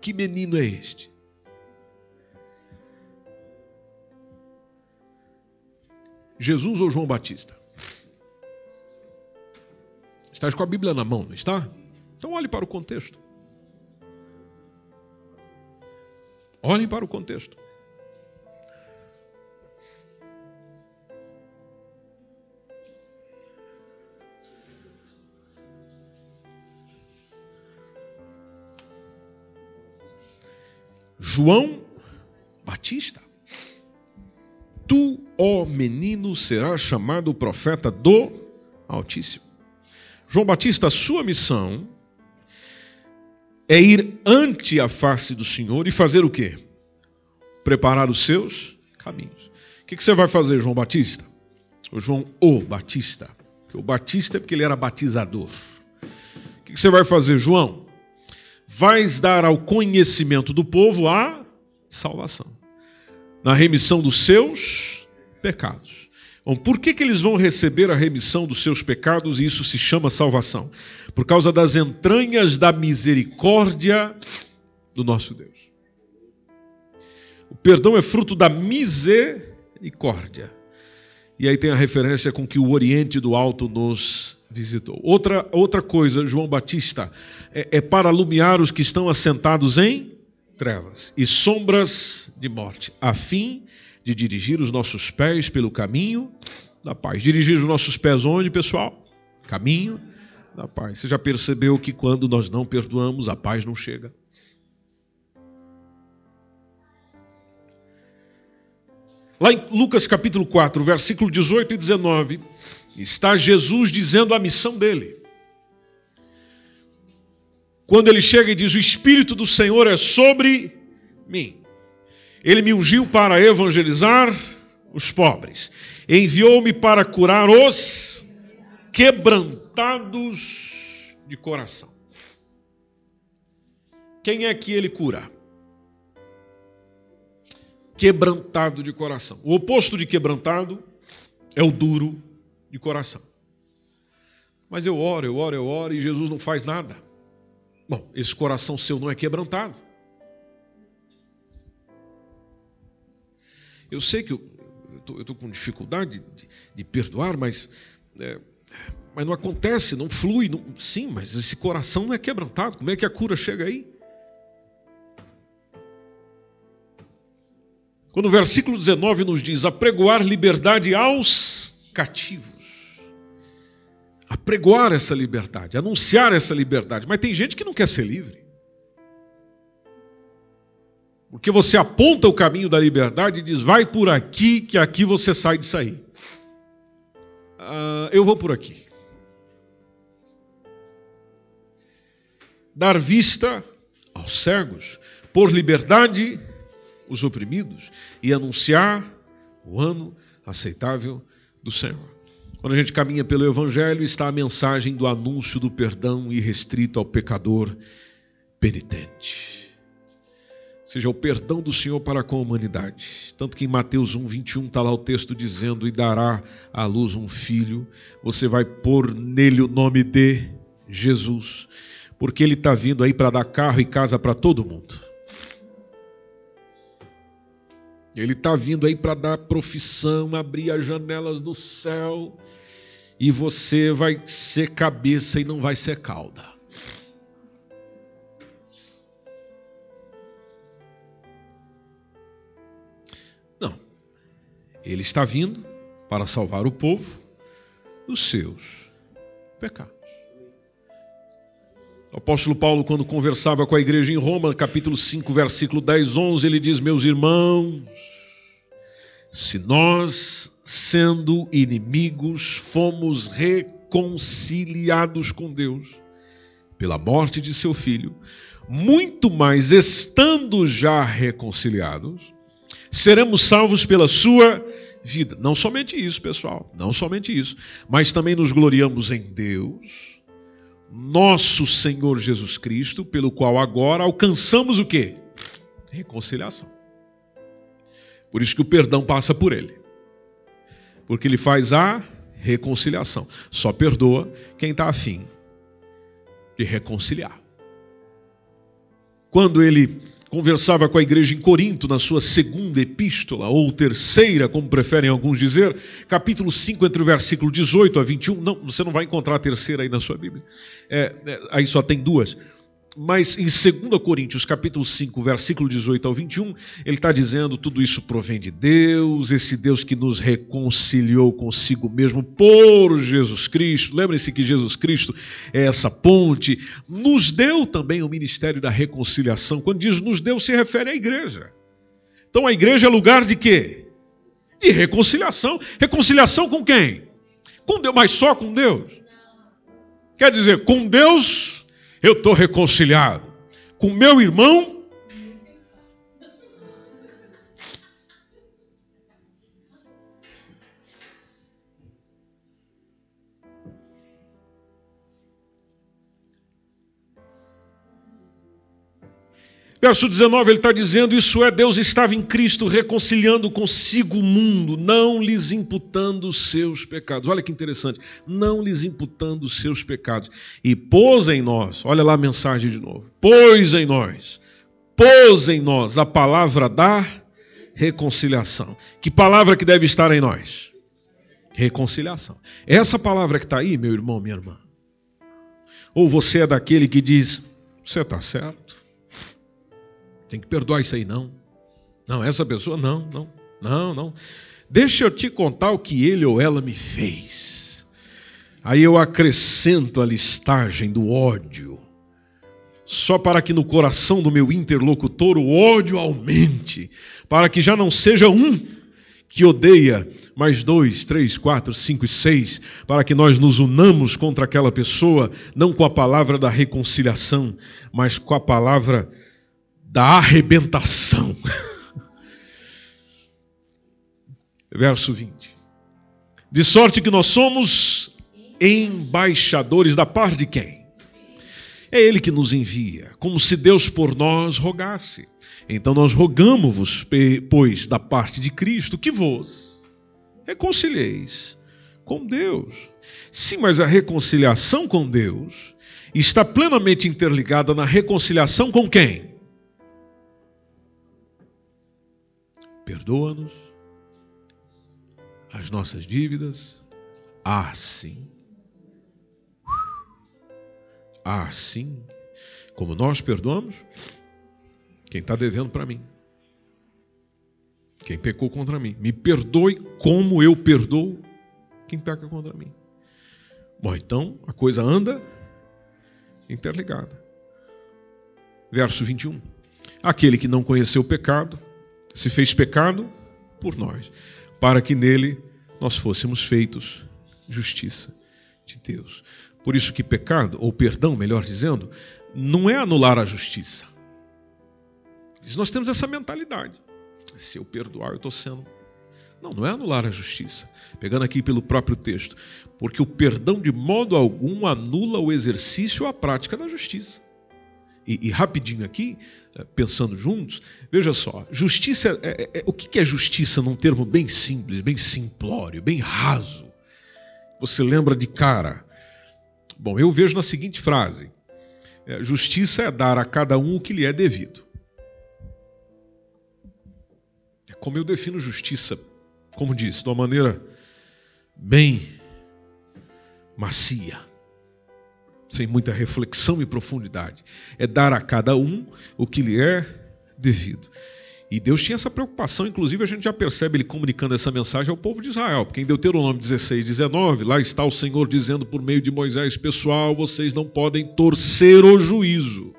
Que menino é este? Jesus ou João Batista? Estás com a Bíblia na mão, não está? Então olhe para o contexto. Olhem para o contexto. João Batista. Tu, ó menino, serás chamado profeta do Altíssimo. João Batista, a sua missão é ir ante a face do Senhor e fazer o quê? Preparar os seus caminhos. O que você vai fazer, João Batista? O João o Batista. Porque o Batista é porque ele era batizador. O que você vai fazer, João? Vais dar ao conhecimento do povo a salvação. na remissão dos seus pecados. Bom, por que, que eles vão receber a remissão dos seus pecados e isso se chama salvação? Por causa das entranhas da misericórdia do nosso Deus. O perdão é fruto da misericórdia. E aí tem a referência com que o Oriente do Alto nos visitou. Outra, outra coisa, João Batista, é, é para alumiar os que estão assentados em trevas e sombras de morte, a fim de dirigir os nossos pés pelo caminho da paz. Dirigir os nossos pés onde, pessoal? Caminho da paz. Você já percebeu que quando nós não perdoamos, a paz não chega? Lá em Lucas capítulo 4, versículo 18 e 19, está Jesus dizendo a missão dele. Quando ele chega e diz: O Espírito do Senhor é sobre mim. Ele me ungiu para evangelizar os pobres, enviou-me para curar os quebrantados de coração. Quem é que ele cura? quebrantado de coração. O oposto de quebrantado é o duro de coração. Mas eu oro, eu oro, eu oro e Jesus não faz nada. Bom, esse coração seu não é quebrantado. Eu sei que eu estou com dificuldade de, de perdoar, mas, é, mas não acontece, não flui. Não, sim, mas esse coração não é quebrantado. Como é que a cura chega aí? Quando o versículo 19 nos diz: apregoar liberdade aos cativos. Apregoar essa liberdade, anunciar essa liberdade. Mas tem gente que não quer ser livre. Porque você aponta o caminho da liberdade e diz: vai por aqui, que aqui você sai de sair. Uh, eu vou por aqui. Dar vista aos cegos, por liberdade os oprimidos e anunciar o ano aceitável do Senhor. Quando a gente caminha pelo Evangelho, está a mensagem do anúncio do perdão irrestrito ao pecador penitente. Seja o perdão do Senhor para com a humanidade. Tanto que em Mateus 1, 21 está lá o texto dizendo: E dará à luz um filho, você vai pôr nele o nome de Jesus, porque ele está vindo aí para dar carro e casa para todo mundo. Ele está vindo aí para dar profissão, abrir as janelas do céu, e você vai ser cabeça e não vai ser cauda. Ele está vindo para salvar o povo dos seus pecados. O apóstolo Paulo, quando conversava com a igreja em Roma, capítulo 5, versículo 10, 11, ele diz: Meus irmãos, se nós, sendo inimigos, fomos reconciliados com Deus pela morte de seu filho, muito mais estando já reconciliados, seremos salvos pela sua vida. Não somente isso, pessoal, não somente isso, mas também nos gloriamos em Deus nosso Senhor Jesus Cristo, pelo qual agora alcançamos o quê? Reconciliação. Por isso que o perdão passa por ele. Porque ele faz a reconciliação. Só perdoa quem está afim de reconciliar. Quando ele conversava com a igreja em Corinto, na sua segunda epístola, ou terceira, como preferem alguns dizer, capítulo 5, entre o versículo 18 a 21. Não, você não vai encontrar a terceira aí na sua Bíblia. É, é, aí só tem duas. Mas em 2 Coríntios, capítulo 5, versículo 18 ao 21, ele está dizendo: tudo isso provém de Deus, esse Deus que nos reconciliou consigo mesmo por Jesus Cristo. Lembrem-se que Jesus Cristo é essa ponte, nos deu também o ministério da reconciliação. Quando diz nos deu, se refere à igreja. Então a igreja é lugar de quê? De reconciliação. Reconciliação com quem? Com Deus, mas só com Deus. Quer dizer, com Deus eu estou reconciliado. Com meu irmão, Verso 19, ele está dizendo: Isso é, Deus estava em Cristo reconciliando consigo o mundo, não lhes imputando os seus pecados. Olha que interessante, não lhes imputando os seus pecados. E pôs em nós, olha lá a mensagem de novo: pôs em nós, pôs em nós a palavra da reconciliação. Que palavra que deve estar em nós? Reconciliação. Essa palavra que está aí, meu irmão, minha irmã. Ou você é daquele que diz: Você está certo tem que perdoar isso aí, não. Não, essa pessoa, não, não, não, não. Deixa eu te contar o que ele ou ela me fez. Aí eu acrescento a listagem do ódio, só para que no coração do meu interlocutor o ódio aumente, para que já não seja um que odeia, mais dois, três, quatro, cinco e seis, para que nós nos unamos contra aquela pessoa, não com a palavra da reconciliação, mas com a palavra da arrebentação. Verso 20. De sorte que nós somos embaixadores da parte de quem? É Ele que nos envia, como se Deus por nós rogasse. Então nós rogamos-vos, pois, da parte de Cristo, que vos reconcilieis com Deus. Sim, mas a reconciliação com Deus está plenamente interligada na reconciliação com quem? Perdoa-nos as nossas dívidas, assim. Assim como nós perdoamos quem está devendo para mim. Quem pecou contra mim. Me perdoe como eu perdoo quem peca contra mim. Bom, então a coisa anda interligada. Verso 21. Aquele que não conheceu o pecado, se fez pecado por nós, para que nele nós fôssemos feitos justiça de Deus. Por isso que pecado, ou perdão, melhor dizendo, não é anular a justiça. Nós temos essa mentalidade. Se eu perdoar, eu estou sendo. Não, não é anular a justiça. Pegando aqui pelo próprio texto. Porque o perdão de modo algum anula o exercício ou a prática da justiça. E, e, rapidinho aqui, eh, pensando juntos, veja só, justiça, é, é, é, o que é justiça num termo bem simples, bem simplório, bem raso? Você lembra de cara? Bom, eu vejo na seguinte frase: é, justiça é dar a cada um o que lhe é devido. É como eu defino justiça, como disse, de uma maneira bem macia sem muita reflexão e profundidade. É dar a cada um o que lhe é devido. E Deus tinha essa preocupação, inclusive a gente já percebe ele comunicando essa mensagem ao povo de Israel, porque em Deuteronômio 16, 19, lá está o Senhor dizendo por meio de Moisés: Pessoal, vocês não podem torcer o juízo.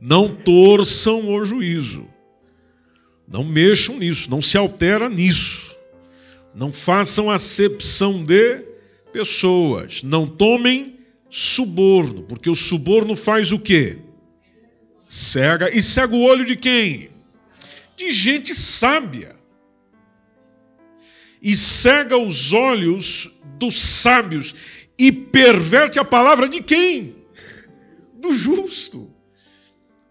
Não torçam o juízo. Não mexam nisso, não se altera nisso. Não façam acepção de pessoas. Não tomem suborno, porque o suborno faz o quê? Cega. E cega o olho de quem? De gente sábia. E cega os olhos dos sábios e perverte a palavra de quem? Do justo.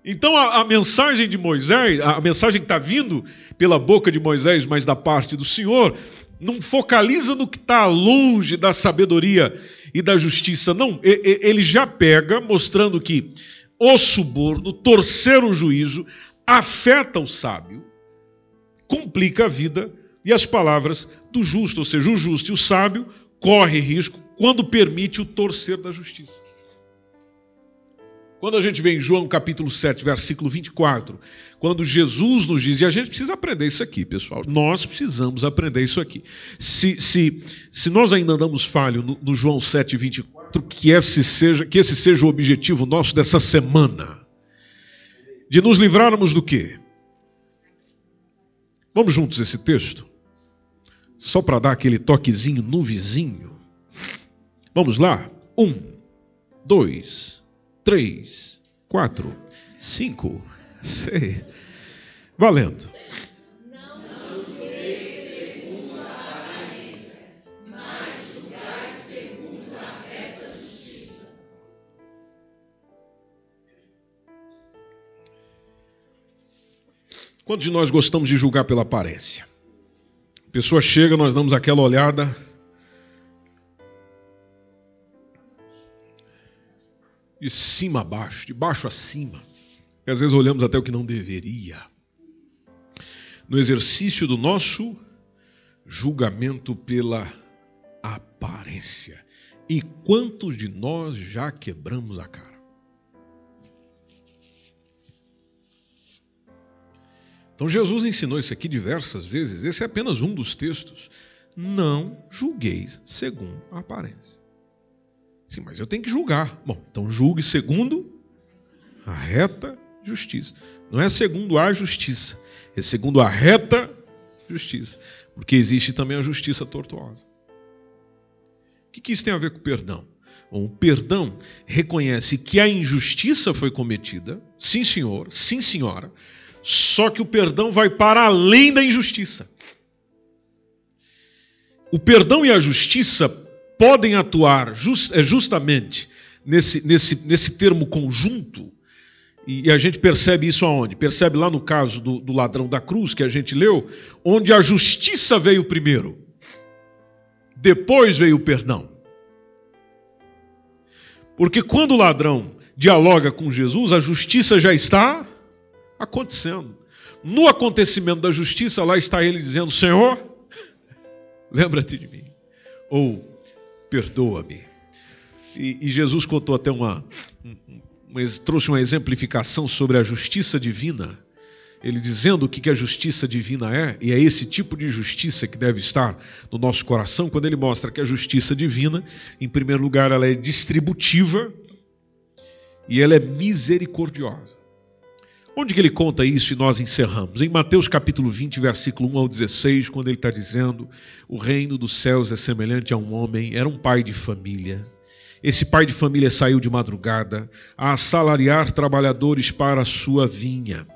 Então a, a, mensagem de Moisés, a mensagem que está vindo pela boca de Moisés, mas da parte do Senhor, não focaliza no que está longe da sabedoria e da justiça. Não, ele já pega, mostrando que o suborno, torcer o juízo, afeta o sábio, complica a vida e as palavras do justo, ou seja, o justo e o sábio corre risco quando permite o torcer da justiça. Quando a gente vê em João capítulo 7, versículo 24, quando Jesus nos diz, e a gente precisa aprender isso aqui, pessoal, nós precisamos aprender isso aqui. Se, se, se nós ainda andamos falho no, no João 7, 24, que esse, seja, que esse seja o objetivo nosso dessa semana, de nos livrarmos do quê? Vamos juntos esse texto? Só para dar aquele toquezinho no vizinho. Vamos lá? Um, dois, três, três, quatro, cinco, seis. Valendo. Quantos de nós gostamos de julgar pela aparência? A pessoa chega, nós damos aquela olhada, De cima a baixo, de baixo a cima. E às vezes olhamos até o que não deveria. No exercício do nosso julgamento pela aparência. E quantos de nós já quebramos a cara? Então Jesus ensinou isso aqui diversas vezes. Esse é apenas um dos textos. Não julgueis segundo a aparência. Sim, mas eu tenho que julgar. Bom, então julgue segundo a reta justiça. Não é segundo a justiça, é segundo a reta justiça. Porque existe também a justiça tortuosa. O que isso tem a ver com perdão? Bom, o perdão reconhece que a injustiça foi cometida, sim senhor, sim senhora, só que o perdão vai para além da injustiça. O perdão e a justiça podem atuar just, é, justamente nesse, nesse, nesse termo conjunto, e a gente percebe isso aonde? Percebe lá no caso do, do ladrão da cruz que a gente leu, onde a justiça veio primeiro, depois veio o perdão. Porque quando o ladrão dialoga com Jesus, a justiça já está acontecendo. No acontecimento da justiça, lá está ele dizendo: Senhor, lembra-te de mim. Ou perdoa-me. E, e, Jesus contou até uma, uma, trouxe uma exemplificação sobre a justiça divina. Ele dizendo o que a justiça divina é, e é esse tipo de justiça que deve estar no nosso coração, quando ele mostra que a justiça divina, em primeiro lugar, ela é distributiva e ela é misericordiosa. Onde que ele conta isso e nós encerramos? Em Mateus capítulo 20, versículo 1 ao 16, quando ele está dizendo: O reino dos céus é semelhante a um homem, era um pai de família. Esse pai de família saiu de madrugada a assalariar trabalhadores para a sua vinha.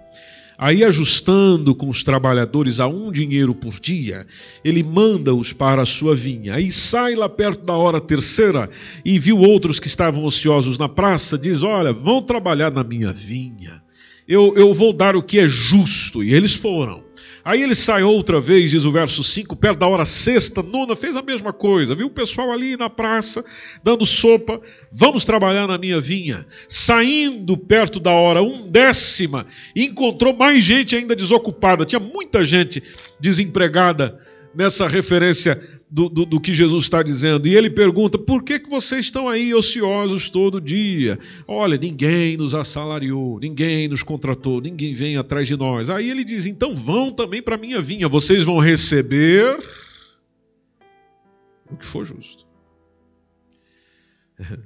Aí, ajustando com os trabalhadores a um dinheiro por dia, ele manda-os para a sua vinha. Aí sai lá perto da hora terceira e viu outros que estavam ociosos na praça, diz: Olha, vão trabalhar na minha vinha eu, eu vou dar o que é justo. E eles foram. Aí ele sai outra vez, diz o verso 5, perto da hora sexta, nona, fez a mesma coisa. Viu o pessoal ali na praça, dando sopa, vamos trabalhar na minha vinha. Saindo perto da hora undécima, encontrou mais gente ainda desocupada. Tinha muita gente desempregada nessa referência do, do, do, que Jesus está dizendo. E ele pergunta: por que, que vocês estão aí ociosos todo dia? Olha, ninguém nos assalariou, ninguém nos contratou, ninguém vem atrás de nós. Aí ele diz: então vão também para a minha vinha, vocês vão receber o que for justo.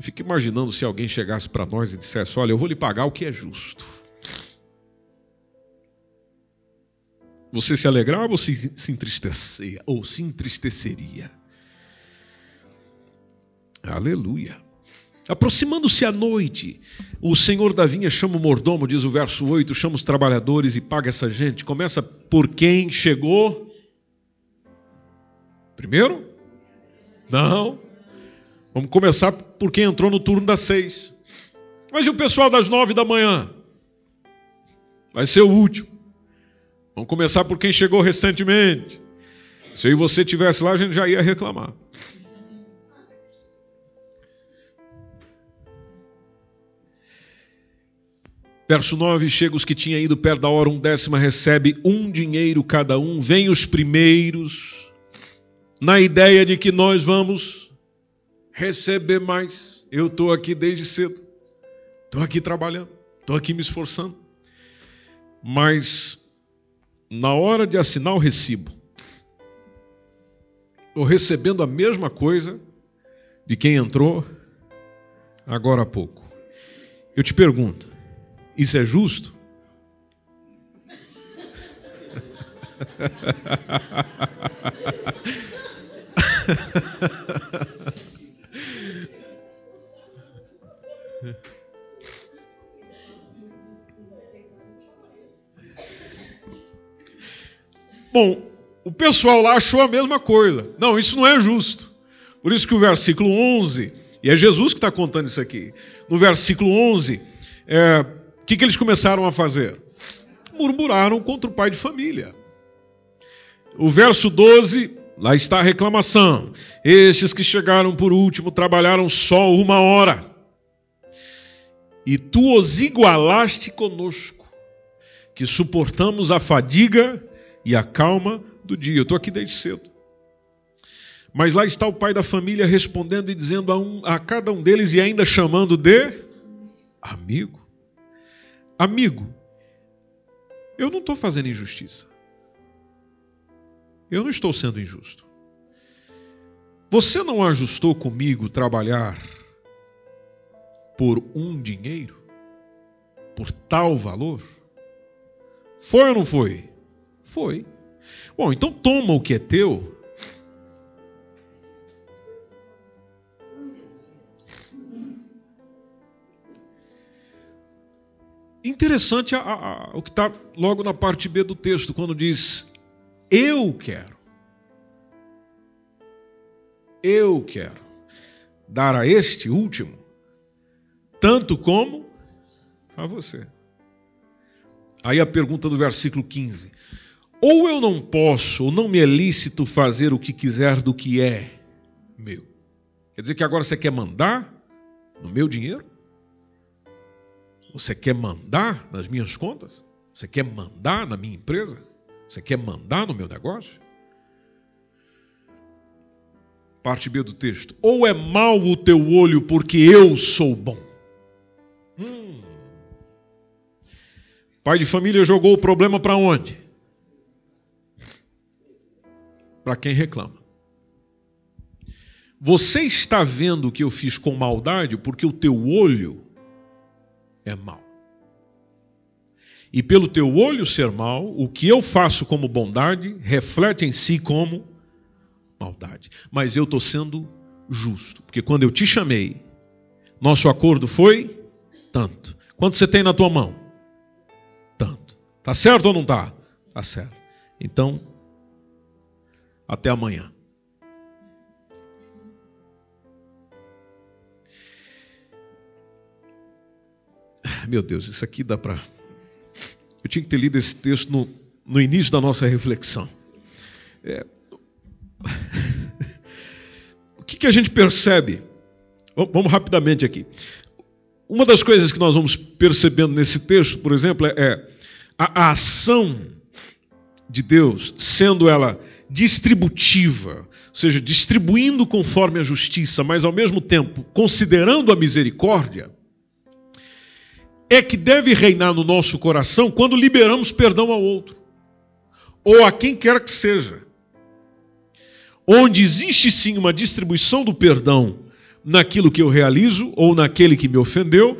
Fique imaginando se alguém chegasse para nós e dissesse: olha, eu vou lhe pagar o que é justo. Você se alegrava ou se, se entristecia? Ou se entristeceria? Aleluia. Aproximando-se a noite, o senhor da vinha chama o mordomo, diz o verso 8, chama os trabalhadores e paga essa gente. Começa por quem chegou? Primeiro? Não. Vamos começar por quem entrou no turno das seis. Mas e o pessoal das nove da manhã? Vai ser o último. Vamos começar por quem chegou recentemente. Se eu e você tivesse lá, a gente já ia reclamar. Verso 9: Chega os que tinham ido perto da hora, um décima recebe um dinheiro cada um. Vem os primeiros, na ideia de que nós vamos receber mais. Eu estou aqui desde cedo, estou aqui trabalhando, estou aqui me esforçando. Mas na hora de assinar o recibo, estou recebendo a mesma coisa de quem entrou agora há pouco. Eu te pergunto, isso é justo? Bom, o pessoal lá achou a mesma coisa. Não, isso não é justo. Por isso que o versículo 11, e é Jesus que está contando isso aqui, no versículo 11, é, o que, que eles começaram a fazer? murmuraram contra o pai de família. O verso 12, lá está a reclamação. Estes que chegaram por último trabalharam só uma hora. E tu os igualaste conosco, que suportamos a fadiga e a calma do dia. Eu estou aqui desde cedo. Mas lá está o pai da família respondendo e dizendo a, um, a cada um deles e ainda chamando de amigo. Amigo, eu não estou fazendo injustiça. Eu não estou sendo injusto. Você não ajustou comigo trabalhar por um dinheiro? Por tal valor? Foi ou não foi? Foi. Bom, então toma o que é teu Interessante a, a, o que está logo na parte B do texto, quando diz: Eu quero. Eu quero dar a este último, tanto como a você. Aí a pergunta do versículo 15: Ou eu não posso, ou não me é lícito fazer o que quiser do que é meu? Quer dizer que agora você quer mandar no meu dinheiro? Você quer mandar nas minhas contas? Você quer mandar na minha empresa? Você quer mandar no meu negócio? Parte B do texto. Ou é mau o teu olho porque eu sou bom? Hum. Pai de família jogou o problema para onde? Para quem reclama. Você está vendo o que eu fiz com maldade porque o teu olho é mal. E pelo teu olho ser mal, o que eu faço como bondade reflete em si como maldade. Mas eu estou sendo justo, porque quando eu te chamei, nosso acordo foi tanto. Quanto você tem na tua mão? Tanto. Tá certo ou não tá? Tá certo. Então, até amanhã. meu Deus, isso aqui dá para. Eu tinha que ter lido esse texto no, no início da nossa reflexão. É... o que, que a gente percebe? Vamos rapidamente aqui. Uma das coisas que nós vamos percebendo nesse texto, por exemplo, é, é a, a ação de Deus, sendo ela distributiva, ou seja, distribuindo conforme a justiça, mas ao mesmo tempo considerando a misericórdia é que deve reinar no nosso coração quando liberamos perdão ao outro, ou a quem quer que seja. Onde existe sim uma distribuição do perdão naquilo que eu realizo ou naquele que me ofendeu,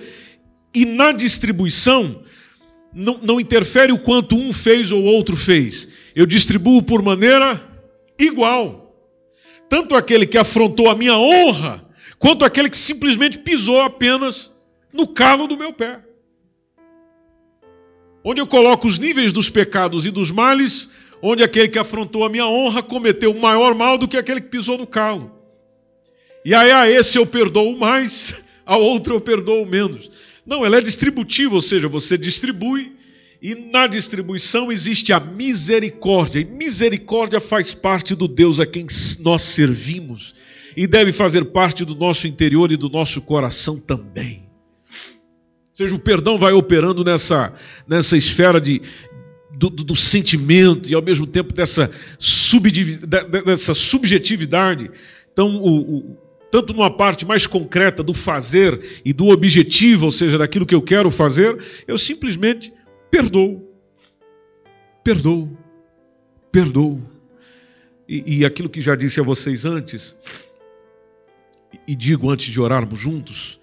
e na distribuição não, não interfere o quanto um fez ou outro fez. Eu distribuo por maneira igual. Tanto aquele que afrontou a minha honra, quanto aquele que simplesmente pisou apenas no calo do meu pé onde eu coloco os níveis dos pecados e dos males, onde aquele que afrontou a minha honra cometeu maior mal do que aquele que pisou no calo. E aí a esse eu perdoo mais, a outro eu perdoo menos. Não, ela é distributiva, ou seja, você distribui e na distribuição existe a misericórdia. E misericórdia faz parte do Deus a quem nós servimos e deve fazer parte do nosso interior e do nosso coração também. Ou seja, o perdão vai operando nessa, nessa esfera de, do, do, sentimento e ao mesmo tempo dessa, dessa subjetividade. Então, o, o, tanto numa parte mais concreta do fazer e do objetivo, ou seja, daquilo que eu quero fazer, eu simplesmente perdoo. Perdoo. Perdoo. E, e aquilo que já disse a vocês antes, e digo antes de orarmos juntos,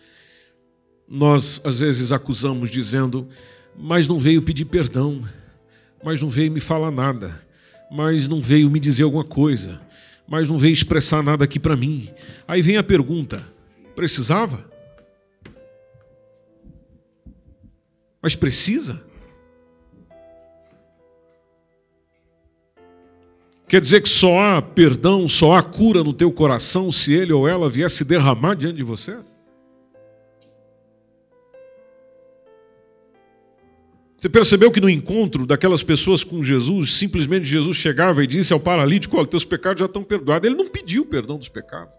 nós às vezes acusamos dizendo, mas não veio pedir perdão, mas não veio me falar nada, mas não veio me dizer alguma coisa, mas não veio expressar nada aqui para mim. Aí vem a pergunta: precisava? Mas precisa? Quer dizer que só há perdão, só há cura no teu coração se ele ou ela viesse derramar diante de você? Você percebeu que no encontro daquelas pessoas com Jesus, simplesmente Jesus chegava e disse ao paralítico: Olha, teus pecados já estão perdoados. Ele não pediu perdão dos pecados,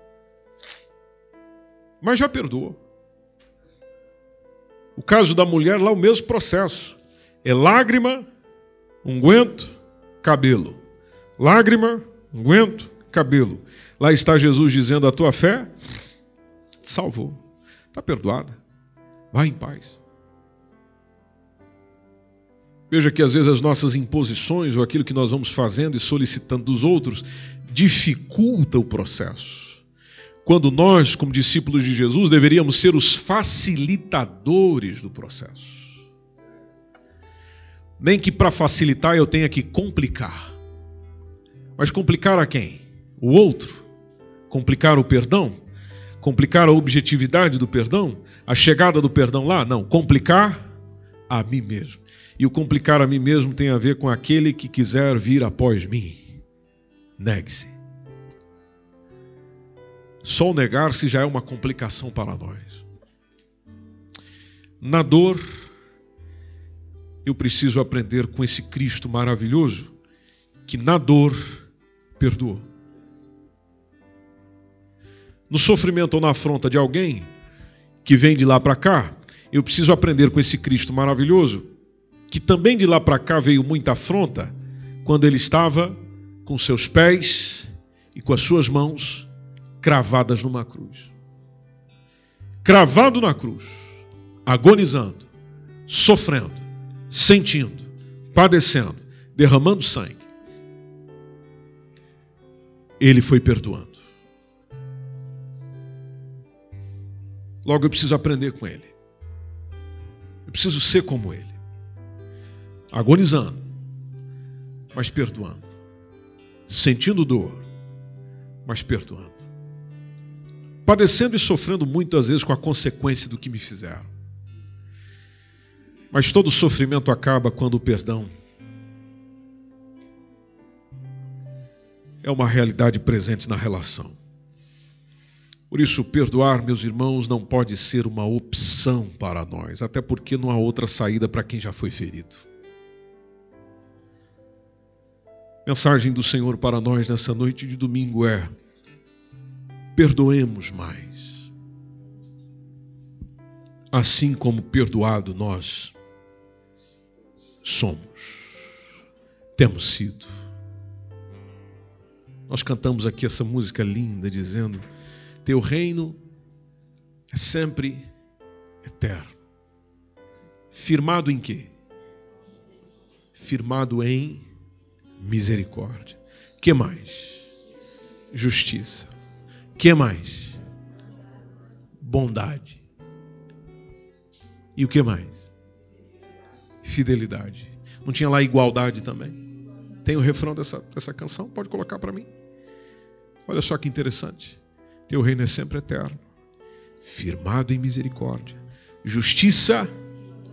mas já perdoou. O caso da mulher, lá o mesmo processo: é lágrima, unguento, cabelo. Lágrima, unguento, cabelo. Lá está Jesus dizendo: A tua fé te salvou, está perdoada, vai em paz. Veja que às vezes as nossas imposições ou aquilo que nós vamos fazendo e solicitando dos outros dificulta o processo. Quando nós, como discípulos de Jesus, deveríamos ser os facilitadores do processo. Nem que para facilitar eu tenha que complicar. Mas complicar a quem? O outro? Complicar o perdão? Complicar a objetividade do perdão? A chegada do perdão lá? Não, complicar a mim mesmo. E o complicar a mim mesmo tem a ver com aquele que quiser vir após mim. Negue-se. Só o negar-se já é uma complicação para nós. Na dor, eu preciso aprender com esse Cristo maravilhoso que na dor perdoa. No sofrimento ou na afronta de alguém que vem de lá para cá, eu preciso aprender com esse Cristo maravilhoso que também de lá para cá veio muita afronta, quando ele estava com seus pés e com as suas mãos cravadas numa cruz. Cravado na cruz, agonizando, sofrendo, sentindo, padecendo, derramando sangue. Ele foi perdoando. Logo eu preciso aprender com ele. Eu preciso ser como ele agonizando, mas perdoando, sentindo dor, mas perdoando, padecendo e sofrendo muitas vezes com a consequência do que me fizeram. Mas todo sofrimento acaba quando o perdão é uma realidade presente na relação. Por isso, perdoar, meus irmãos, não pode ser uma opção para nós, até porque não há outra saída para quem já foi ferido. Mensagem do Senhor para nós nessa noite de domingo é: perdoemos mais. Assim como perdoado nós somos, temos sido. Nós cantamos aqui essa música linda dizendo: Teu reino é sempre eterno. Firmado em quê? Firmado em misericórdia. Que mais? Justiça. Que mais? Bondade. E o que mais? Fidelidade. Não tinha lá igualdade também? Tem o refrão dessa, dessa canção? Pode colocar para mim. Olha só que interessante. Teu reino é sempre eterno, firmado em misericórdia, justiça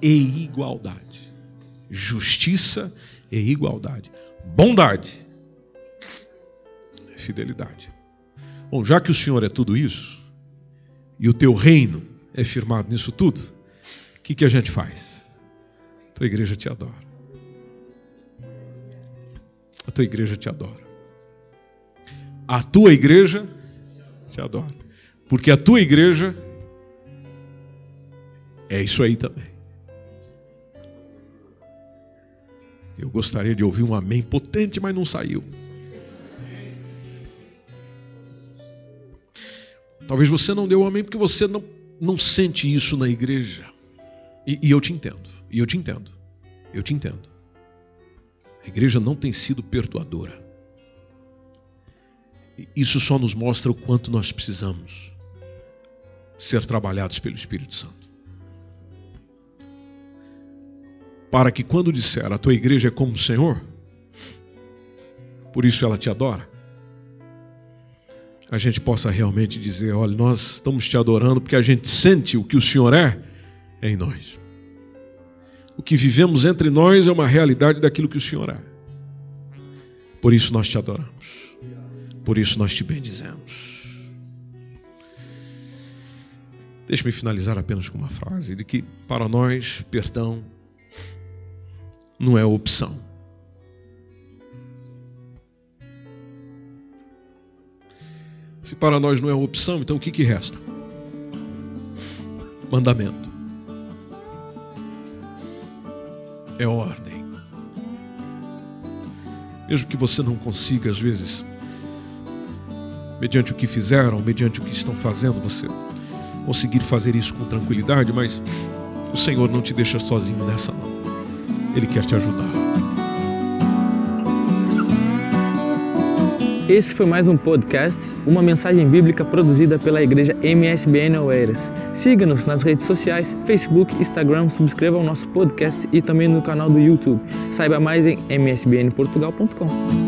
e igualdade. Justiça e igualdade bondade, fidelidade. Bom, já que o Senhor é tudo isso, e o teu reino é firmado nisso tudo, o que, que a gente faz? A tua igreja te adora. A tua igreja te adora. A tua igreja te adora. Porque a tua igreja é isso aí também. Eu gostaria de ouvir um amém potente, mas não saiu. Talvez você não deu um amém porque você não, não sente isso na igreja. E, e eu te entendo. E eu te entendo. Eu te entendo. A igreja não tem sido perdoadora. Isso só nos mostra o quanto nós precisamos ser trabalhados pelo Espírito Santo. para que quando disser a tua igreja é como o Senhor, por isso ela te adora, a gente possa realmente dizer: olha, nós estamos te adorando porque a gente sente o que o Senhor é em nós. O que vivemos entre nós é uma realidade daquilo que o Senhor é. Por isso nós te adoramos. Por isso nós te bendizemos. Deixe-me finalizar apenas com uma frase de que para nós perdão não é opção. Se para nós não é opção, então o que, que resta? Mandamento. É ordem. Mesmo que você não consiga, às vezes, mediante o que fizeram, mediante o que estão fazendo, você conseguir fazer isso com tranquilidade, mas o Senhor não te deixa sozinho nessa, não. Ele quer te ajudar. Esse foi mais um podcast, uma mensagem bíblica produzida pela igreja MSBN Oeiras. Siga-nos nas redes sociais, Facebook, Instagram, subscreva o nosso podcast e também no canal do YouTube. Saiba mais em msbnportugal.com.